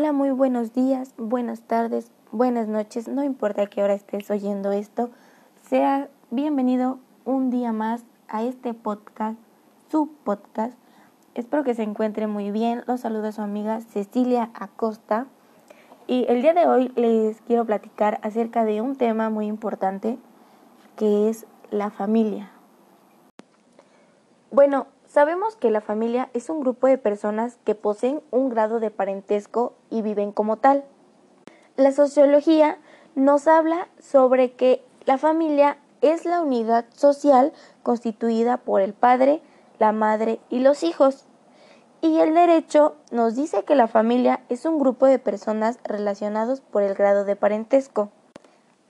Hola, muy buenos días, buenas tardes, buenas noches, no importa qué hora estés oyendo esto, sea bienvenido un día más a este podcast, su podcast. Espero que se encuentre muy bien. Los saluda su amiga Cecilia Acosta. Y el día de hoy les quiero platicar acerca de un tema muy importante que es la familia. Bueno, Sabemos que la familia es un grupo de personas que poseen un grado de parentesco y viven como tal. La sociología nos habla sobre que la familia es la unidad social constituida por el padre, la madre y los hijos. Y el derecho nos dice que la familia es un grupo de personas relacionados por el grado de parentesco.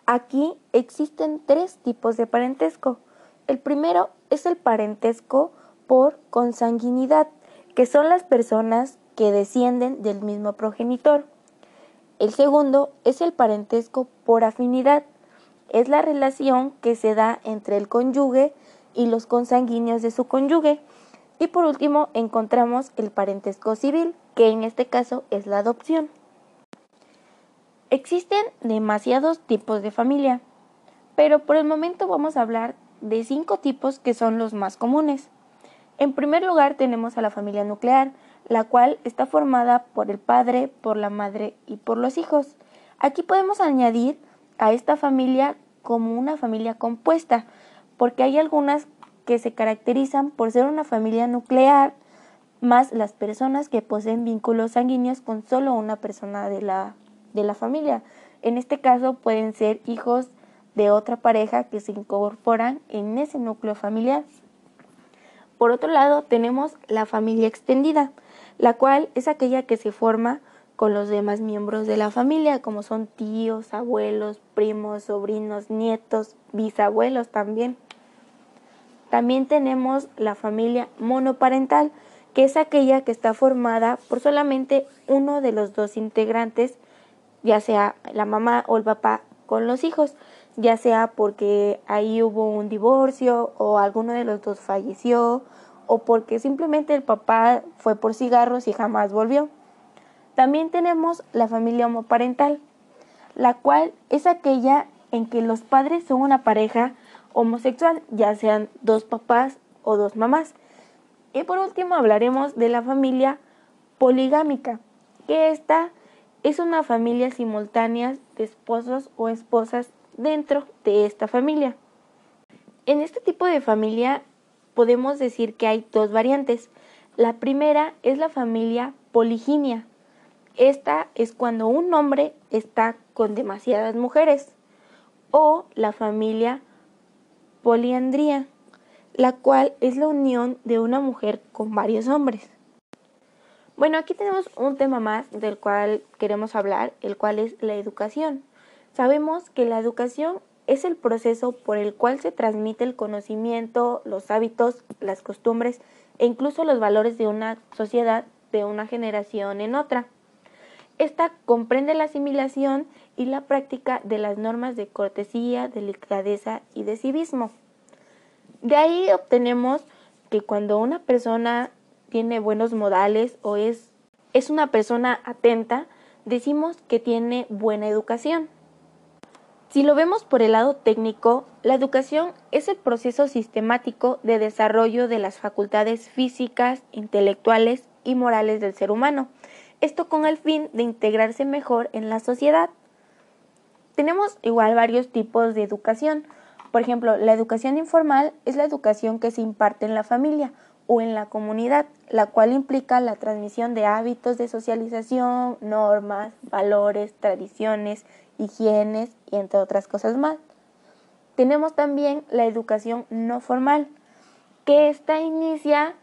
Aquí existen tres tipos de parentesco. El primero es el parentesco por consanguinidad, que son las personas que descienden del mismo progenitor. El segundo es el parentesco por afinidad, es la relación que se da entre el cónyuge y los consanguíneos de su cónyuge. Y por último encontramos el parentesco civil, que en este caso es la adopción. Existen demasiados tipos de familia, pero por el momento vamos a hablar de cinco tipos que son los más comunes. En primer lugar tenemos a la familia nuclear, la cual está formada por el padre, por la madre y por los hijos. Aquí podemos añadir a esta familia como una familia compuesta, porque hay algunas que se caracterizan por ser una familia nuclear, más las personas que poseen vínculos sanguíneos con solo una persona de la, de la familia. En este caso pueden ser hijos de otra pareja que se incorporan en ese núcleo familiar. Por otro lado, tenemos la familia extendida, la cual es aquella que se forma con los demás miembros de la familia, como son tíos, abuelos, primos, sobrinos, nietos, bisabuelos también. También tenemos la familia monoparental, que es aquella que está formada por solamente uno de los dos integrantes, ya sea la mamá o el papá con los hijos ya sea porque ahí hubo un divorcio o alguno de los dos falleció o porque simplemente el papá fue por cigarros y jamás volvió. También tenemos la familia homoparental, la cual es aquella en que los padres son una pareja homosexual, ya sean dos papás o dos mamás. Y por último hablaremos de la familia poligámica, que esta es una familia simultánea de esposos o esposas dentro de esta familia. En este tipo de familia podemos decir que hay dos variantes. La primera es la familia poliginia. Esta es cuando un hombre está con demasiadas mujeres. O la familia poliandría, la cual es la unión de una mujer con varios hombres. Bueno, aquí tenemos un tema más del cual queremos hablar, el cual es la educación. Sabemos que la educación es el proceso por el cual se transmite el conocimiento, los hábitos, las costumbres e incluso los valores de una sociedad de una generación en otra. Esta comprende la asimilación y la práctica de las normas de cortesía, delicadeza y de civismo. De ahí obtenemos que cuando una persona tiene buenos modales o es, es una persona atenta, decimos que tiene buena educación. Si lo vemos por el lado técnico, la educación es el proceso sistemático de desarrollo de las facultades físicas, intelectuales y morales del ser humano, esto con el fin de integrarse mejor en la sociedad. Tenemos igual varios tipos de educación. Por ejemplo, la educación informal es la educación que se imparte en la familia o en la comunidad, la cual implica la transmisión de hábitos de socialización, normas, valores, tradiciones higienes y entre otras cosas más. Tenemos también la educación no formal, que esta inicia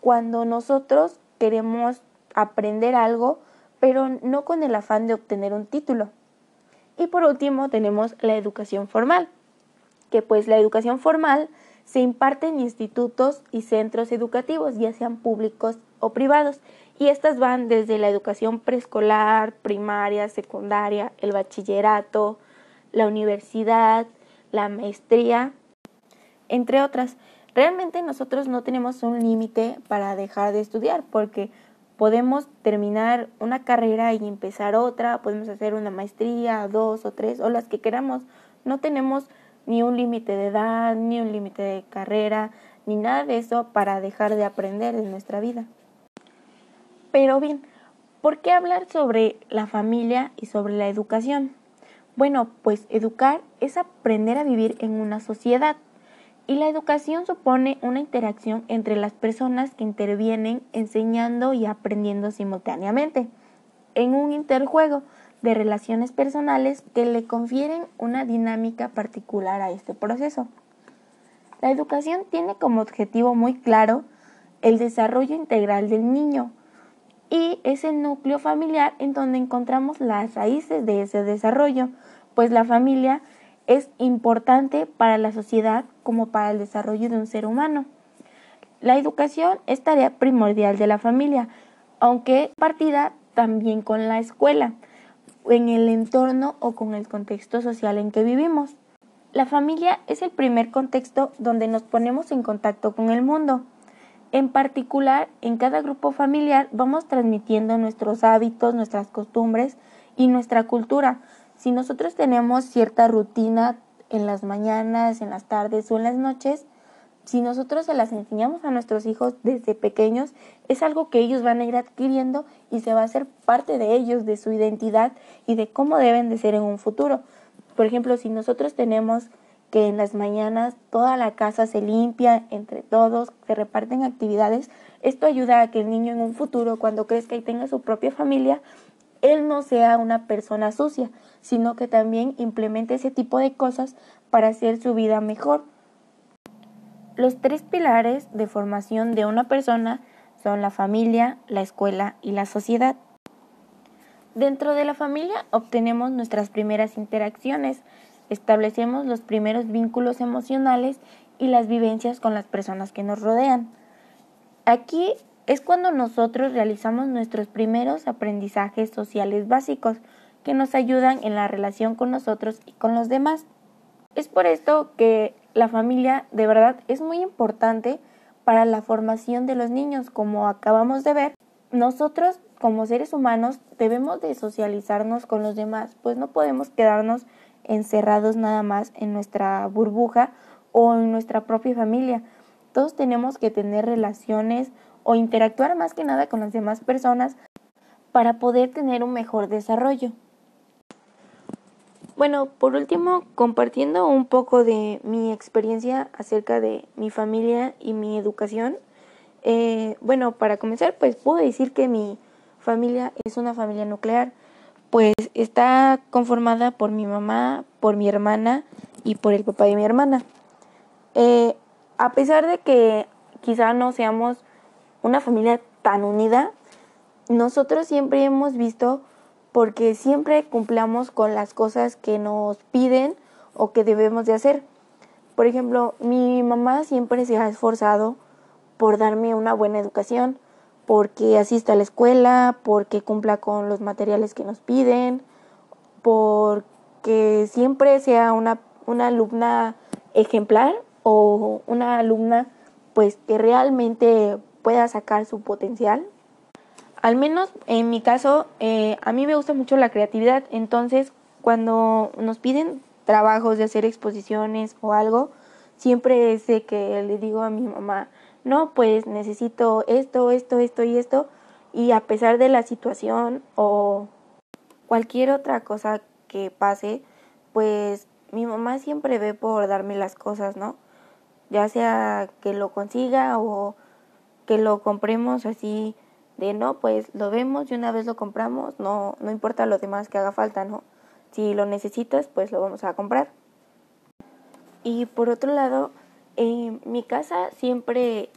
cuando nosotros queremos aprender algo, pero no con el afán de obtener un título. Y por último tenemos la educación formal, que pues la educación formal se imparte en institutos y centros educativos, ya sean públicos o privados, y estas van desde la educación preescolar, primaria, secundaria, el bachillerato, la universidad, la maestría, entre otras. Realmente nosotros no tenemos un límite para dejar de estudiar porque podemos terminar una carrera y empezar otra, podemos hacer una maestría, dos o tres, o las que queramos. No tenemos ni un límite de edad, ni un límite de carrera, ni nada de eso para dejar de aprender en nuestra vida. Pero bien, ¿por qué hablar sobre la familia y sobre la educación? Bueno, pues educar es aprender a vivir en una sociedad y la educación supone una interacción entre las personas que intervienen enseñando y aprendiendo simultáneamente en un interjuego de relaciones personales que le confieren una dinámica particular a este proceso. La educación tiene como objetivo muy claro el desarrollo integral del niño y es el núcleo familiar en donde encontramos las raíces de ese desarrollo, pues la familia es importante para la sociedad como para el desarrollo de un ser humano. La educación es tarea primordial de la familia, aunque partida también con la escuela, en el entorno o con el contexto social en que vivimos. La familia es el primer contexto donde nos ponemos en contacto con el mundo. En particular, en cada grupo familiar vamos transmitiendo nuestros hábitos, nuestras costumbres y nuestra cultura, si nosotros tenemos cierta rutina en las mañanas, en las tardes o en las noches, si nosotros se las enseñamos a nuestros hijos desde pequeños, es algo que ellos van a ir adquiriendo y se va a hacer parte de ellos, de su identidad y de cómo deben de ser en un futuro. Por ejemplo, si nosotros tenemos que en las mañanas toda la casa se limpia entre todos, se reparten actividades, esto ayuda a que el niño en un futuro, cuando crezca y tenga su propia familia, él no sea una persona sucia, sino que también implemente ese tipo de cosas para hacer su vida mejor. Los tres pilares de formación de una persona son la familia, la escuela y la sociedad. Dentro de la familia obtenemos nuestras primeras interacciones, establecemos los primeros vínculos emocionales y las vivencias con las personas que nos rodean. Aquí es cuando nosotros realizamos nuestros primeros aprendizajes sociales básicos que nos ayudan en la relación con nosotros y con los demás. Es por esto que la familia de verdad es muy importante para la formación de los niños, como acabamos de ver. Nosotros como seres humanos debemos de socializarnos con los demás, pues no podemos quedarnos encerrados nada más en nuestra burbuja o en nuestra propia familia. Todos tenemos que tener relaciones o interactuar más que nada con las demás personas para poder tener un mejor desarrollo. Bueno, por último, compartiendo un poco de mi experiencia acerca de mi familia y mi educación. Eh, bueno, para comenzar, pues puedo decir que mi familia es una familia nuclear, pues está conformada por mi mamá, por mi hermana y por el papá de mi hermana. Eh, a pesar de que quizá no seamos una familia tan unida, nosotros siempre hemos visto porque siempre cumplamos con las cosas que nos piden o que debemos de hacer. Por ejemplo, mi mamá siempre se ha esforzado por darme una buena educación, porque asista a la escuela, porque cumpla con los materiales que nos piden, porque siempre sea una, una alumna ejemplar o una alumna pues que realmente pueda sacar su potencial. Al menos en mi caso, eh, a mí me gusta mucho la creatividad, entonces cuando nos piden trabajos de hacer exposiciones o algo, siempre de que le digo a mi mamá, no, pues necesito esto, esto, esto y esto, y a pesar de la situación o cualquier otra cosa que pase, pues mi mamá siempre ve por darme las cosas, ¿no? Ya sea que lo consiga o que lo compremos así de no, pues lo vemos y una vez lo compramos, no, no importa lo demás que haga falta, ¿no? Si lo necesitas, pues lo vamos a comprar. Y por otro lado, en mi casa siempre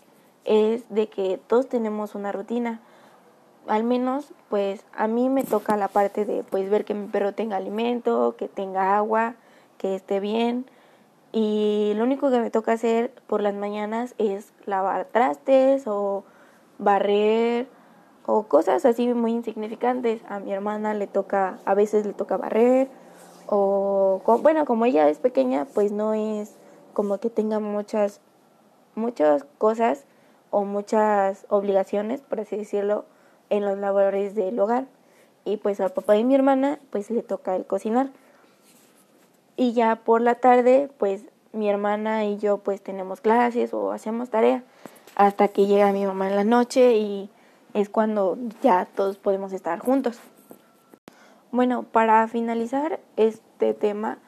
es de que todos tenemos una rutina. Al menos, pues a mí me toca la parte de pues ver que mi perro tenga alimento, que tenga agua, que esté bien, y lo único que me toca hacer por las mañanas es lavar trastes o barrer o cosas así muy insignificantes. A mi hermana le toca, a veces le toca barrer o bueno, como ella es pequeña, pues no es como que tenga muchas muchas cosas o muchas obligaciones, por así decirlo, en los labores del hogar. Y pues al papá de mi hermana pues le toca el cocinar. Y ya por la tarde pues mi hermana y yo pues tenemos clases o hacemos tarea hasta que llega mi mamá en la noche y es cuando ya todos podemos estar juntos. Bueno, para finalizar este tema,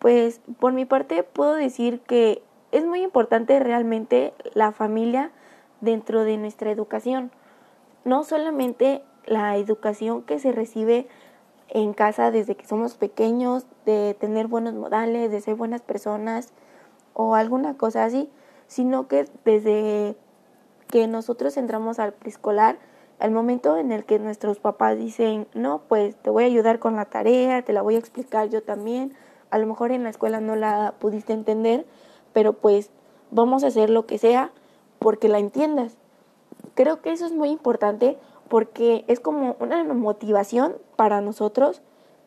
pues por mi parte puedo decir que es muy importante realmente la familia dentro de nuestra educación. No solamente la educación que se recibe en casa desde que somos pequeños, de tener buenos modales, de ser buenas personas o alguna cosa así, sino que desde que nosotros entramos al preescolar, al momento en el que nuestros papás dicen, no, pues te voy a ayudar con la tarea, te la voy a explicar yo también, a lo mejor en la escuela no la pudiste entender, pero pues vamos a hacer lo que sea porque la entiendas. Creo que eso es muy importante porque es como una motivación para nosotros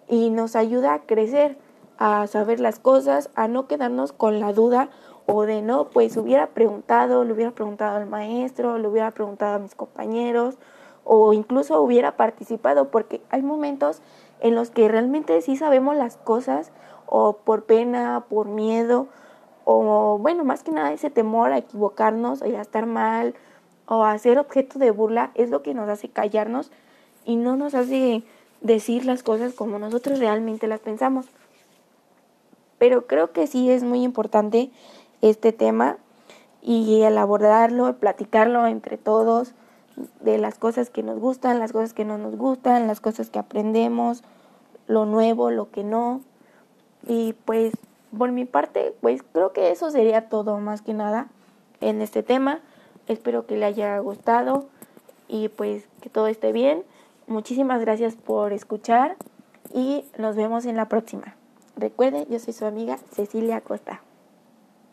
y nos ayuda a crecer, a saber las cosas, a no quedarnos con la duda o de no, pues hubiera preguntado, le hubiera preguntado al maestro, le hubiera preguntado a mis compañeros o incluso hubiera participado porque hay momentos en los que realmente sí sabemos las cosas o por pena, por miedo o bueno, más que nada ese temor a equivocarnos a estar mal o a ser objeto de burla es lo que nos hace callarnos y no nos hace decir las cosas como nosotros realmente las pensamos. Pero creo que sí es muy importante este tema y el abordarlo, el platicarlo entre todos de las cosas que nos gustan, las cosas que no nos gustan, las cosas que aprendemos, lo nuevo, lo que no. Y pues por mi parte, pues creo que eso sería todo más que nada en este tema. Espero que le haya gustado y pues que todo esté bien. Muchísimas gracias por escuchar y nos vemos en la próxima. Recuerde, yo soy su amiga Cecilia Costa.